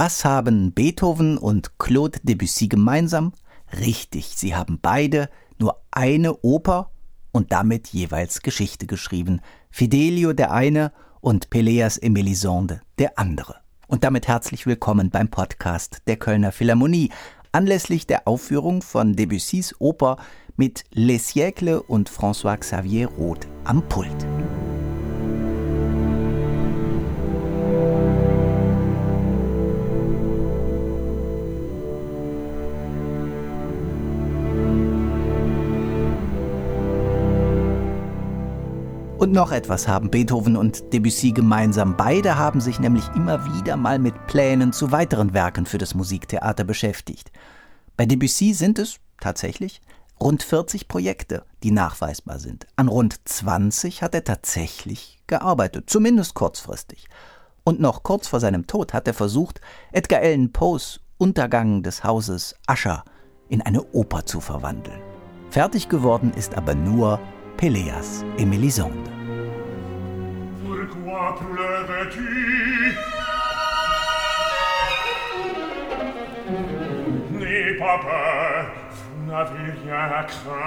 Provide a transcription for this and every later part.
Was haben Beethoven und Claude Debussy gemeinsam? Richtig, sie haben beide nur eine Oper und damit jeweils Geschichte geschrieben. Fidelio der eine und Peleas et Melisande der andere. Und damit herzlich willkommen beim Podcast der Kölner Philharmonie, anlässlich der Aufführung von Debussys Oper mit Les Siècles und François Xavier Roth am Pult. Und noch etwas haben Beethoven und Debussy gemeinsam. Beide haben sich nämlich immer wieder mal mit Plänen zu weiteren Werken für das Musiktheater beschäftigt. Bei Debussy sind es tatsächlich rund 40 Projekte, die nachweisbar sind. An rund 20 hat er tatsächlich gearbeitet, zumindest kurzfristig. Und noch kurz vor seinem Tod hat er versucht, Edgar Allan Poes Untergang des Hauses Usher in eine Oper zu verwandeln. Fertig geworden ist aber nur Peleas et Pourquoi pleurais-tu N'aie pas peur, vous n'avez rien à craindre.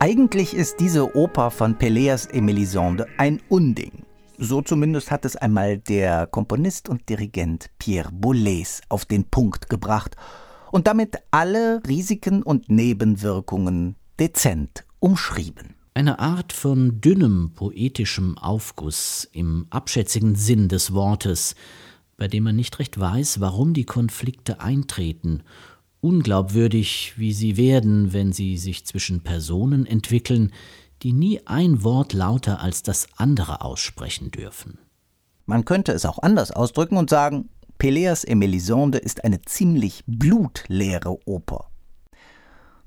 Eigentlich ist diese Oper von Peleas et Mélisande ein Unding. So zumindest hat es einmal der Komponist und Dirigent Pierre Boulez auf den Punkt gebracht und damit alle Risiken und Nebenwirkungen dezent umschrieben. Eine Art von dünnem poetischem Aufguss im abschätzigen Sinn des Wortes, bei dem man nicht recht weiß, warum die Konflikte eintreten, unglaubwürdig, wie sie werden, wenn sie sich zwischen Personen entwickeln, die nie ein Wort lauter als das andere aussprechen dürfen. Man könnte es auch anders ausdrücken und sagen, Peleas et Melisande ist eine ziemlich blutleere Oper.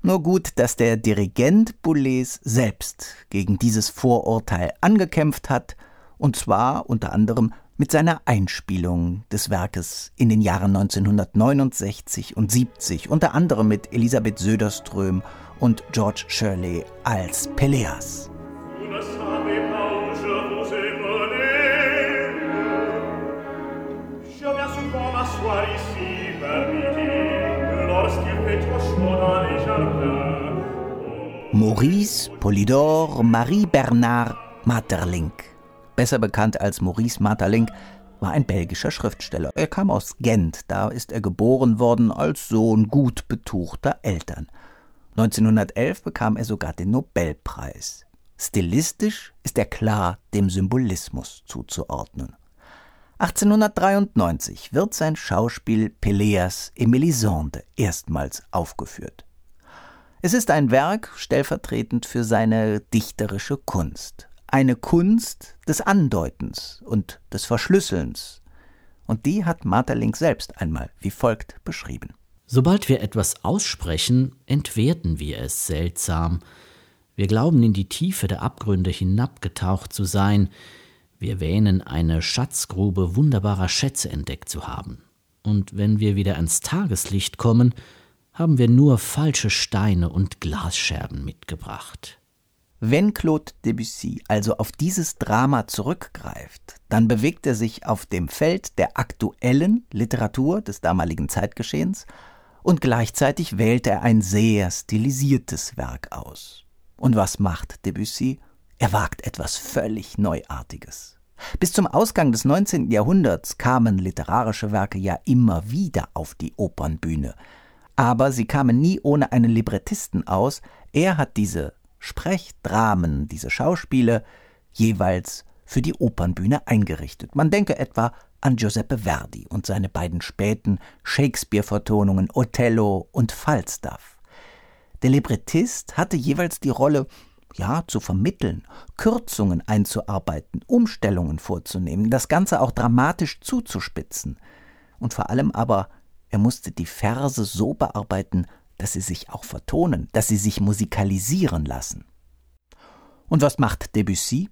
Nur gut, dass der Dirigent Boulez selbst gegen dieses Vorurteil angekämpft hat, und zwar unter anderem mit seiner Einspielung des Werkes in den Jahren 1969 und 70, unter anderem mit Elisabeth Söderström und George Shirley als Peleas. Maurice Polydor Marie Bernard Maeterlinck, besser bekannt als Maurice Maeterlinck, war ein belgischer Schriftsteller. Er kam aus Gent, da ist er geboren worden als Sohn gut betuchter Eltern. 1911 bekam er sogar den Nobelpreis. Stilistisch ist er klar dem Symbolismus zuzuordnen. 1893 wird sein Schauspiel Peleas et Melisande erstmals aufgeführt. Es ist ein Werk stellvertretend für seine dichterische Kunst. Eine Kunst des Andeutens und des Verschlüsselns. Und die hat Marterlink selbst einmal wie folgt beschrieben. Sobald wir etwas aussprechen, entwerten wir es seltsam. Wir glauben in die Tiefe der Abgründe hinabgetaucht zu sein, wir wähnen eine Schatzgrube wunderbarer Schätze entdeckt zu haben. Und wenn wir wieder ans Tageslicht kommen, haben wir nur falsche Steine und Glasscherben mitgebracht. Wenn Claude Debussy also auf dieses Drama zurückgreift, dann bewegt er sich auf dem Feld der aktuellen Literatur des damaligen Zeitgeschehens und gleichzeitig wählt er ein sehr stilisiertes Werk aus. Und was macht Debussy? Er wagt etwas völlig Neuartiges. Bis zum Ausgang des 19. Jahrhunderts kamen literarische Werke ja immer wieder auf die Opernbühne. Aber sie kamen nie ohne einen Librettisten aus. Er hat diese Sprechdramen, diese Schauspiele jeweils für die Opernbühne eingerichtet. Man denke etwa an Giuseppe Verdi und seine beiden späten Shakespeare-Vertonungen Othello und Falstaff. Der Librettist hatte jeweils die Rolle ja, zu vermitteln, Kürzungen einzuarbeiten, Umstellungen vorzunehmen, das Ganze auch dramatisch zuzuspitzen. Und vor allem aber, er musste die Verse so bearbeiten, dass sie sich auch vertonen, dass sie sich musikalisieren lassen. Und was macht Debussy?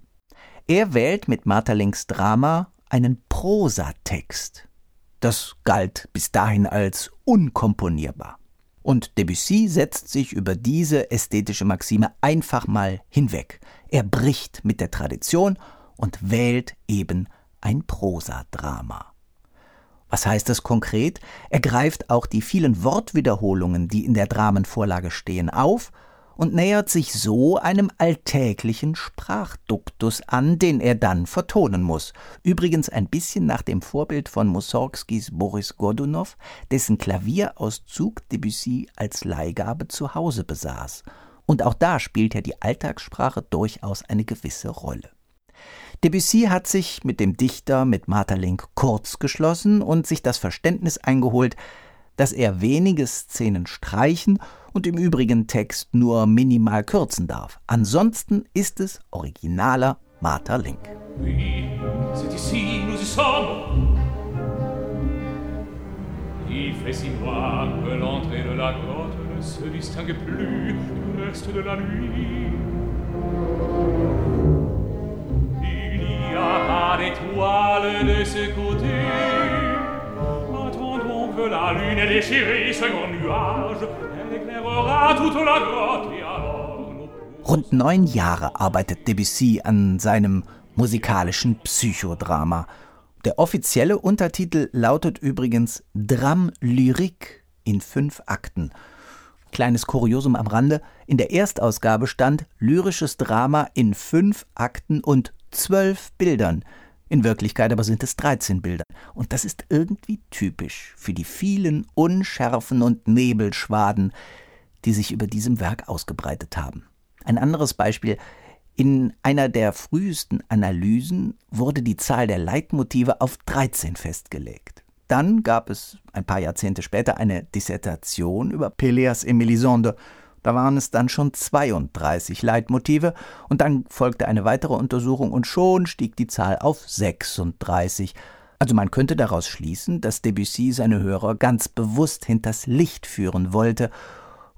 Er wählt mit Maeterlinks Drama einen Prosatext. Das galt bis dahin als unkomponierbar. Und Debussy setzt sich über diese ästhetische Maxime einfach mal hinweg. Er bricht mit der Tradition und wählt eben ein Prosadrama. Was heißt das konkret? Er greift auch die vielen Wortwiederholungen, die in der Dramenvorlage stehen, auf und nähert sich so einem alltäglichen Sprachduktus an, den er dann vertonen muss. Übrigens ein bisschen nach dem Vorbild von Mussorgskis Boris Godunow, dessen Klavierauszug Debussy als Leihgabe zu Hause besaß. Und auch da spielt ja die Alltagssprache durchaus eine gewisse Rolle. Debussy hat sich mit dem Dichter, mit Maeterlinck kurz geschlossen und sich das Verständnis eingeholt, dass er wenige Szenen streichen und im übrigen Text nur minimal kürzen darf. Ansonsten ist es originaler Maeterlinck. Oui. Il fait si noir que l'entrée de la grotte ne se distingue plus du reste de la nuit. Pas d'étoiles de ce côté. Attendons que la lune ait déchiré ce grand nuage. Elle éclairera toute la grotte et alors Rund neun Jahre arbeitet Debussy an seinem musikalischen Psychodrama. Der offizielle Untertitel lautet übrigens Drame lyrique in fünf Akten. Kleines Kuriosum am Rande: In der Erstausgabe stand lyrisches Drama in fünf Akten und zwölf Bildern. In Wirklichkeit aber sind es 13 Bilder. Und das ist irgendwie typisch für die vielen Unschärfen und Nebelschwaden, die sich über diesem Werk ausgebreitet haben. Ein anderes Beispiel. In einer der frühesten Analysen wurde die Zahl der Leitmotive auf 13 festgelegt. Dann gab es ein paar Jahrzehnte später eine Dissertation über Peleas et Melisande. Da waren es dann schon 32 Leitmotive und dann folgte eine weitere Untersuchung und schon stieg die Zahl auf 36. Also man könnte daraus schließen, dass Debussy seine Hörer ganz bewusst hinters Licht führen wollte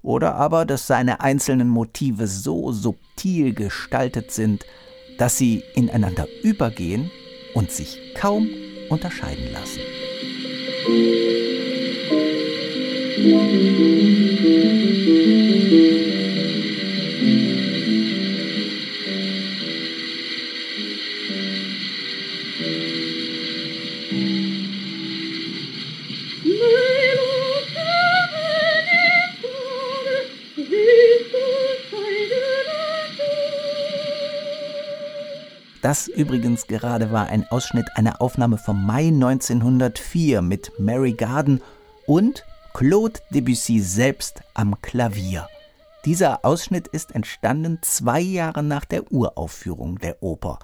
oder aber, dass seine einzelnen Motive so subtil gestaltet sind, dass sie ineinander übergehen und sich kaum unterscheiden lassen. Das übrigens gerade war ein Ausschnitt einer Aufnahme vom Mai 1904 mit Mary Garden und Claude Debussy selbst am Klavier. Dieser Ausschnitt ist entstanden zwei Jahre nach der Uraufführung der Oper.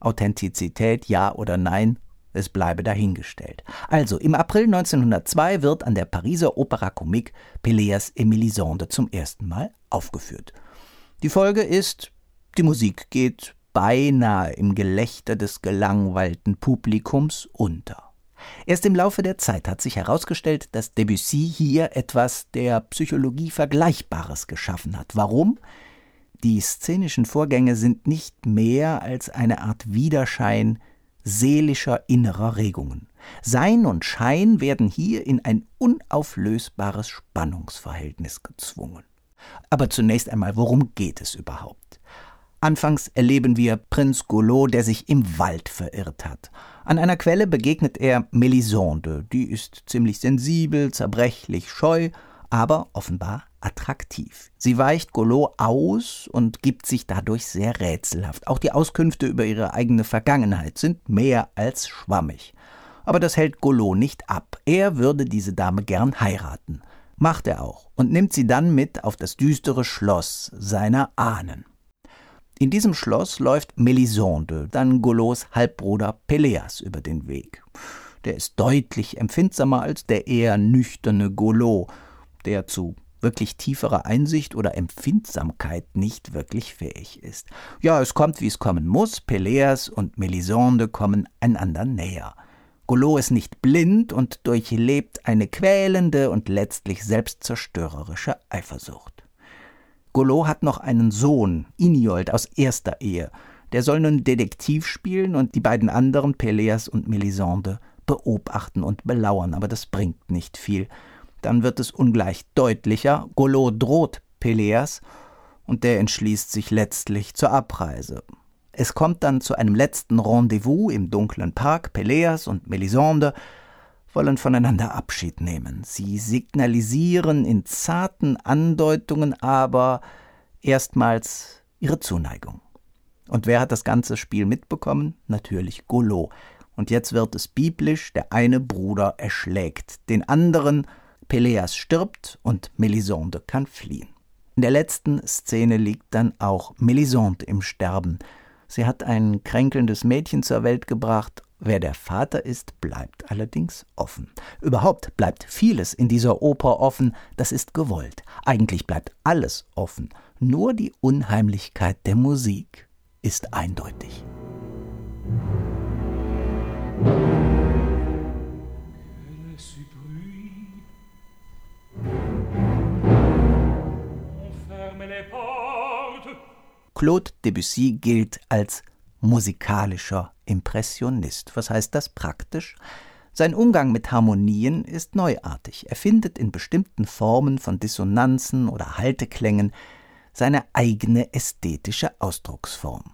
Authentizität ja oder nein, es bleibe dahingestellt. Also, im April 1902 wird an der Pariser Opera Comique Peleas et Melisande zum ersten Mal aufgeführt. Die Folge ist, die Musik geht beinahe im Gelächter des gelangweilten Publikums unter. Erst im Laufe der Zeit hat sich herausgestellt, dass Debussy hier etwas der Psychologie Vergleichbares geschaffen hat. Warum? Die szenischen Vorgänge sind nicht mehr als eine Art Widerschein seelischer innerer Regungen. Sein und Schein werden hier in ein unauflösbares Spannungsverhältnis gezwungen. Aber zunächst einmal, worum geht es überhaupt? Anfangs erleben wir Prinz Golot, der sich im Wald verirrt hat. An einer Quelle begegnet er Melisande, die ist ziemlich sensibel, zerbrechlich, scheu, aber offenbar attraktiv. Sie weicht Golot aus und gibt sich dadurch sehr rätselhaft. Auch die Auskünfte über ihre eigene Vergangenheit sind mehr als schwammig. Aber das hält Golot nicht ab. Er würde diese Dame gern heiraten. Macht er auch und nimmt sie dann mit auf das düstere Schloss seiner Ahnen. In diesem Schloss läuft Melisande, dann Golos Halbbruder Peleas über den Weg. Der ist deutlich empfindsamer als der eher nüchterne Golot, der zu wirklich tieferer Einsicht oder Empfindsamkeit nicht wirklich fähig ist. Ja, es kommt, wie es kommen muss. Peleas und Melisande kommen einander näher. Golot ist nicht blind und durchlebt eine quälende und letztlich selbstzerstörerische Eifersucht. Golot hat noch einen Sohn, Iniold, aus erster Ehe. Der soll nun Detektiv spielen und die beiden anderen, Peleas und Melisande, beobachten und belauern, aber das bringt nicht viel. Dann wird es ungleich deutlicher, Golot droht Peleas und der entschließt sich letztlich zur Abreise. Es kommt dann zu einem letzten Rendezvous im dunklen Park. Peleas und Melisande wollen voneinander Abschied nehmen. Sie signalisieren in zarten Andeutungen aber erstmals ihre Zuneigung. Und wer hat das ganze Spiel mitbekommen? Natürlich Golo. Und jetzt wird es biblisch, der eine Bruder erschlägt den anderen, Peleas stirbt und Melisande kann fliehen. In der letzten Szene liegt dann auch Melisande im Sterben. Sie hat ein kränkelndes Mädchen zur Welt gebracht. Wer der Vater ist, bleibt allerdings offen. Überhaupt bleibt vieles in dieser Oper offen, das ist gewollt. Eigentlich bleibt alles offen. Nur die Unheimlichkeit der Musik ist eindeutig. Claude Debussy gilt als musikalischer Impressionist. Was heißt das praktisch? Sein Umgang mit Harmonien ist neuartig. Er findet in bestimmten Formen von Dissonanzen oder Halteklängen seine eigene ästhetische Ausdrucksform.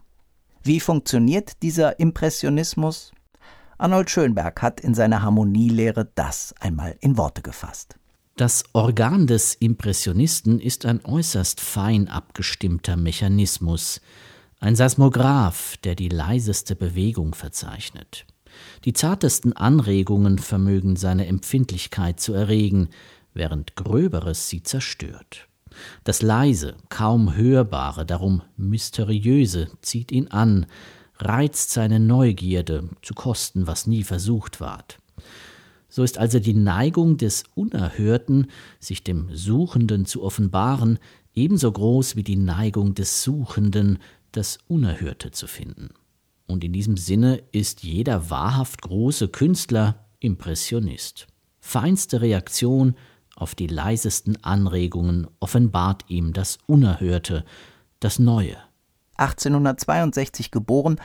Wie funktioniert dieser Impressionismus? Arnold Schönberg hat in seiner Harmonielehre das einmal in Worte gefasst. Das Organ des Impressionisten ist ein äußerst fein abgestimmter Mechanismus, ein Seismograph, der die leiseste Bewegung verzeichnet. Die zartesten Anregungen vermögen seine Empfindlichkeit zu erregen, während Gröberes sie zerstört. Das leise, kaum hörbare, darum mysteriöse zieht ihn an, reizt seine Neugierde zu Kosten, was nie versucht ward. So ist also die Neigung des Unerhörten, sich dem Suchenden zu offenbaren, ebenso groß wie die Neigung des Suchenden, das Unerhörte zu finden. Und in diesem Sinne ist jeder wahrhaft große Künstler Impressionist. Feinste Reaktion auf die leisesten Anregungen offenbart ihm das Unerhörte, das Neue. 1862 geboren,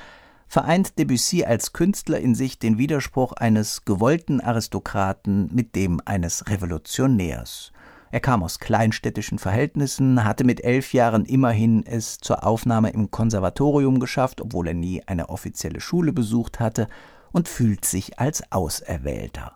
vereint Debussy als Künstler in sich den Widerspruch eines gewollten Aristokraten mit dem eines Revolutionärs. Er kam aus kleinstädtischen Verhältnissen, hatte mit elf Jahren immerhin es zur Aufnahme im Konservatorium geschafft, obwohl er nie eine offizielle Schule besucht hatte, und fühlt sich als Auserwählter.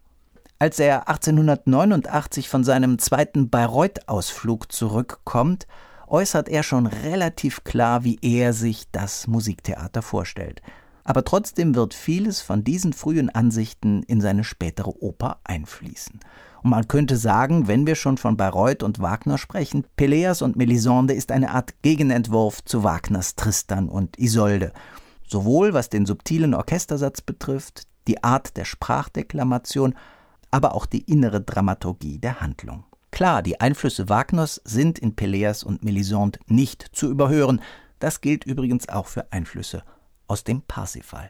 Als er 1889 von seinem zweiten Bayreuth-Ausflug zurückkommt, äußert er schon relativ klar, wie er sich das Musiktheater vorstellt aber trotzdem wird vieles von diesen frühen Ansichten in seine spätere Oper einfließen. Und man könnte sagen, wenn wir schon von Bayreuth und Wagner sprechen, Peleas und Melisande ist eine Art Gegenentwurf zu Wagners Tristan und Isolde. Sowohl was den subtilen Orchestersatz betrifft, die Art der Sprachdeklamation, aber auch die innere Dramaturgie der Handlung. Klar, die Einflüsse Wagners sind in Peleas und Melisande nicht zu überhören. Das gilt übrigens auch für Einflüsse aus dem Parsifal.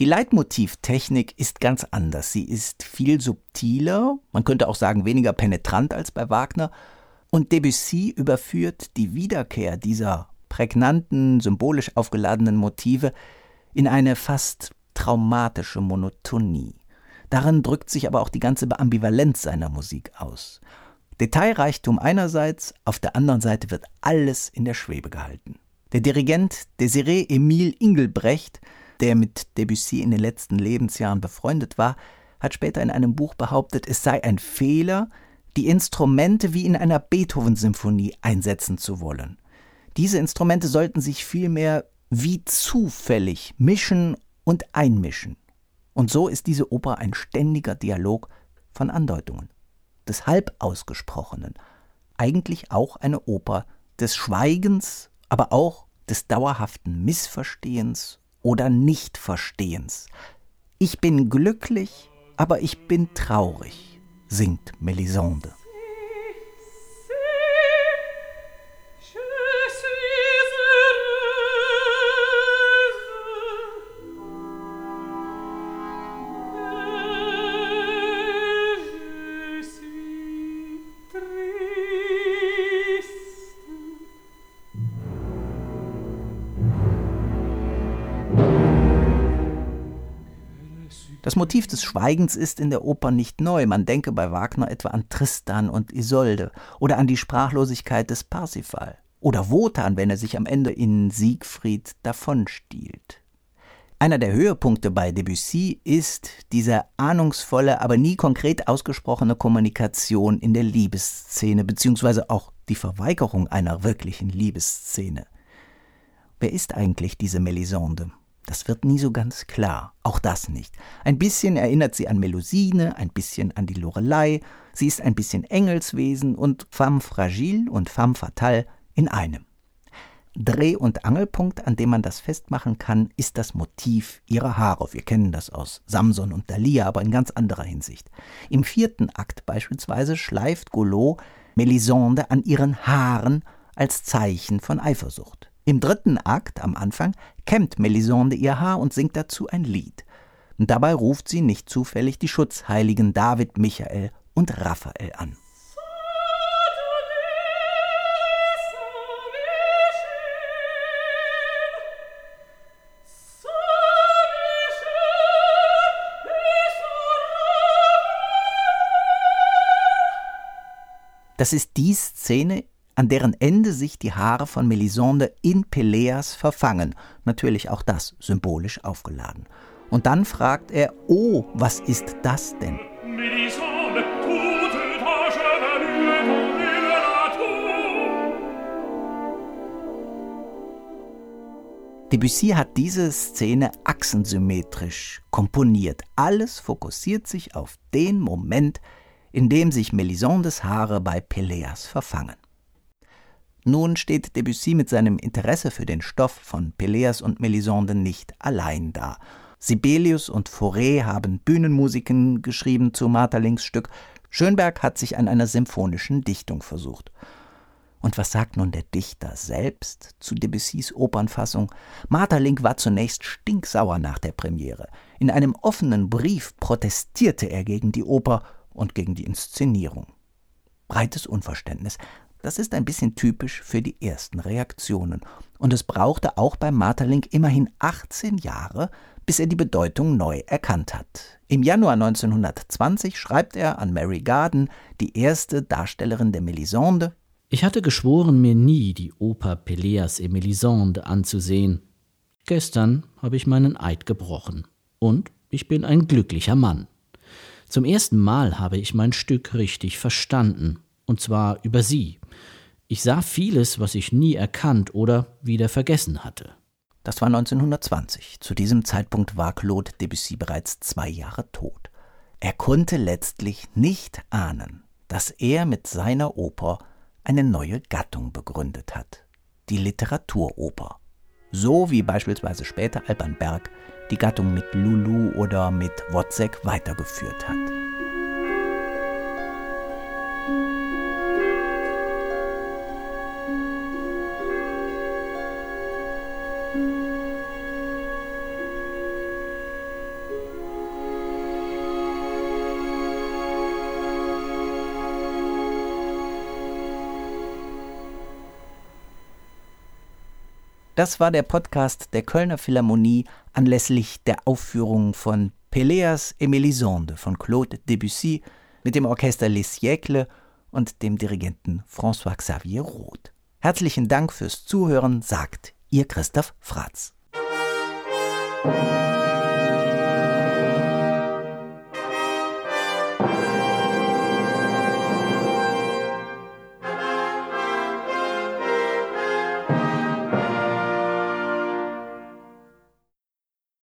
Die Leitmotivtechnik ist ganz anders. Sie ist viel subtiler, man könnte auch sagen weniger penetrant als bei Wagner, und Debussy überführt die Wiederkehr dieser prägnanten, symbolisch aufgeladenen Motive in eine fast traumatische Monotonie. Darin drückt sich aber auch die ganze Ambivalenz seiner Musik aus. Detailreichtum einerseits, auf der anderen Seite wird alles in der Schwebe gehalten. Der Dirigent Desiré Emile Ingelbrecht, der mit Debussy in den letzten Lebensjahren befreundet war, hat später in einem Buch behauptet, es sei ein Fehler, die Instrumente wie in einer Beethoven-Symphonie einsetzen zu wollen. Diese Instrumente sollten sich vielmehr wie zufällig mischen und einmischen. Und so ist diese Oper ein ständiger Dialog von Andeutungen, des Halbausgesprochenen, eigentlich auch eine Oper des Schweigens aber auch des dauerhaften Missverstehens oder Nichtverstehens. Ich bin glücklich, aber ich bin traurig, singt Melisande. Das Motiv des Schweigens ist in der Oper nicht neu. Man denke bei Wagner etwa an Tristan und Isolde oder an die Sprachlosigkeit des Parsifal oder Wotan, wenn er sich am Ende in Siegfried davonstiehlt. Einer der Höhepunkte bei Debussy ist diese ahnungsvolle, aber nie konkret ausgesprochene Kommunikation in der Liebesszene, beziehungsweise auch die Verweigerung einer wirklichen Liebesszene. Wer ist eigentlich diese Melisande? Das wird nie so ganz klar, auch das nicht. Ein bisschen erinnert sie an Melusine, ein bisschen an die Lorelei, sie ist ein bisschen Engelswesen und femme fragile und femme fatale in einem. Dreh- und Angelpunkt, an dem man das festmachen kann, ist das Motiv ihrer Haare. Wir kennen das aus Samson und Dalia, aber in ganz anderer Hinsicht. Im vierten Akt beispielsweise schleift Golot Melisande an ihren Haaren als Zeichen von Eifersucht. Im dritten Akt, am Anfang, kämmt Melisande ihr Haar und singt dazu ein Lied. Dabei ruft sie nicht zufällig die Schutzheiligen David, Michael und Raphael an. Das ist die Szene, an deren Ende sich die Haare von Melisande in Peleas verfangen. Natürlich auch das symbolisch aufgeladen. Und dann fragt er, oh, was ist das denn? Debussy hat diese Szene achsensymmetrisch komponiert. Alles fokussiert sich auf den Moment, in dem sich Melisandes Haare bei Peleas verfangen. Nun steht Debussy mit seinem Interesse für den Stoff von Peleas und Melisande nicht allein da. Sibelius und Fauré haben Bühnenmusiken geschrieben zu Marterlings Stück. Schönberg hat sich an einer symphonischen Dichtung versucht. Und was sagt nun der Dichter selbst zu Debussys Opernfassung? Marterling war zunächst stinksauer nach der Premiere. In einem offenen Brief protestierte er gegen die Oper und gegen die Inszenierung. Breites Unverständnis. Das ist ein bisschen typisch für die ersten Reaktionen. Und es brauchte auch beim Marterling immerhin 18 Jahre, bis er die Bedeutung neu erkannt hat. Im Januar 1920 schreibt er an Mary Garden, die erste Darstellerin der Melisande, ich hatte geschworen, mir nie die Oper Peleas et Melisande anzusehen. Gestern habe ich meinen Eid gebrochen. Und ich bin ein glücklicher Mann. Zum ersten Mal habe ich mein Stück richtig verstanden, und zwar über sie. Ich sah vieles, was ich nie erkannt oder wieder vergessen hatte. Das war 1920. Zu diesem Zeitpunkt war Claude Debussy bereits zwei Jahre tot. Er konnte letztlich nicht ahnen, dass er mit seiner Oper eine neue Gattung begründet hat, die Literaturoper. So wie beispielsweise später Alban Berg die Gattung mit Lulu oder mit Wozzeck weitergeführt hat. Das war der Podcast der Kölner Philharmonie anlässlich der Aufführung von Peleas et Mélisande von Claude Debussy mit dem Orchester Les Siècles und dem Dirigenten François Xavier Roth. Herzlichen Dank fürs Zuhören, sagt Ihr Christoph Fratz.